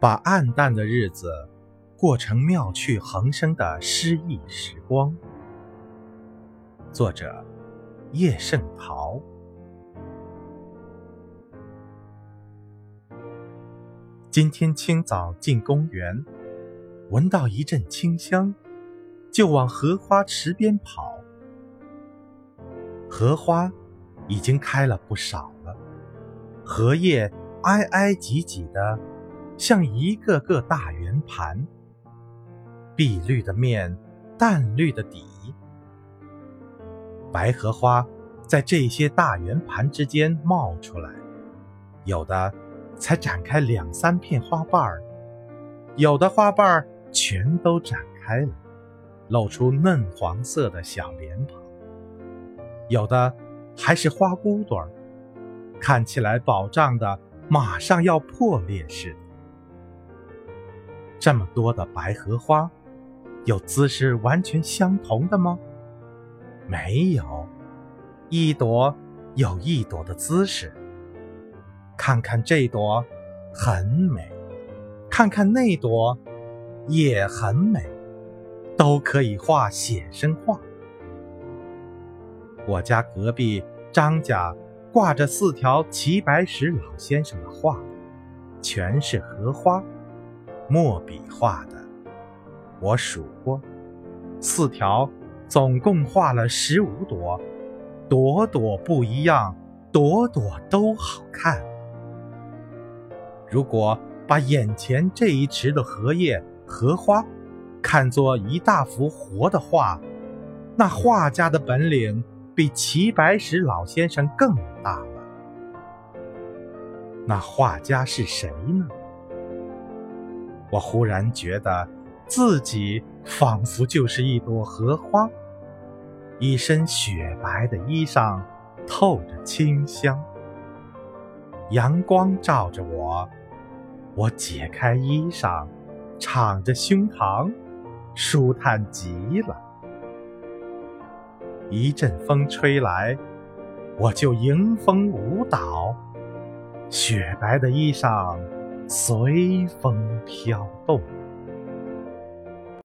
把暗淡的日子过成妙趣横生的诗意时光。作者：叶圣陶。今天清早进公园，闻到一阵清香，就往荷花池边跑。荷花已经开了不少了，荷叶挨挨挤挤的。像一个个大圆盘，碧绿的面，淡绿的底。白荷花在这些大圆盘之间冒出来，有的才展开两三片花瓣儿，有的花瓣儿全都展开了，露出嫩黄色的小莲蓬，有的还是花骨朵儿，看起来饱胀的，马上要破裂似的。这么多的白荷花，有姿势完全相同的吗？没有，一朵有一朵的姿势。看看这朵，很美；看看那朵，也很美，都可以画写生画。我家隔壁张家挂着四条齐白石老先生的画，全是荷花。墨笔画的，我数过，四条，总共画了十五朵，朵朵不一样，朵朵都好看。如果把眼前这一池的荷叶、荷花看作一大幅活的画，那画家的本领比齐白石老先生更大了。那画家是谁呢？我忽然觉得，自己仿佛就是一朵荷花，一身雪白的衣裳，透着清香。阳光照着我，我解开衣裳，敞着胸膛，舒坦极了。一阵风吹来，我就迎风舞蹈，雪白的衣裳。随风飘动。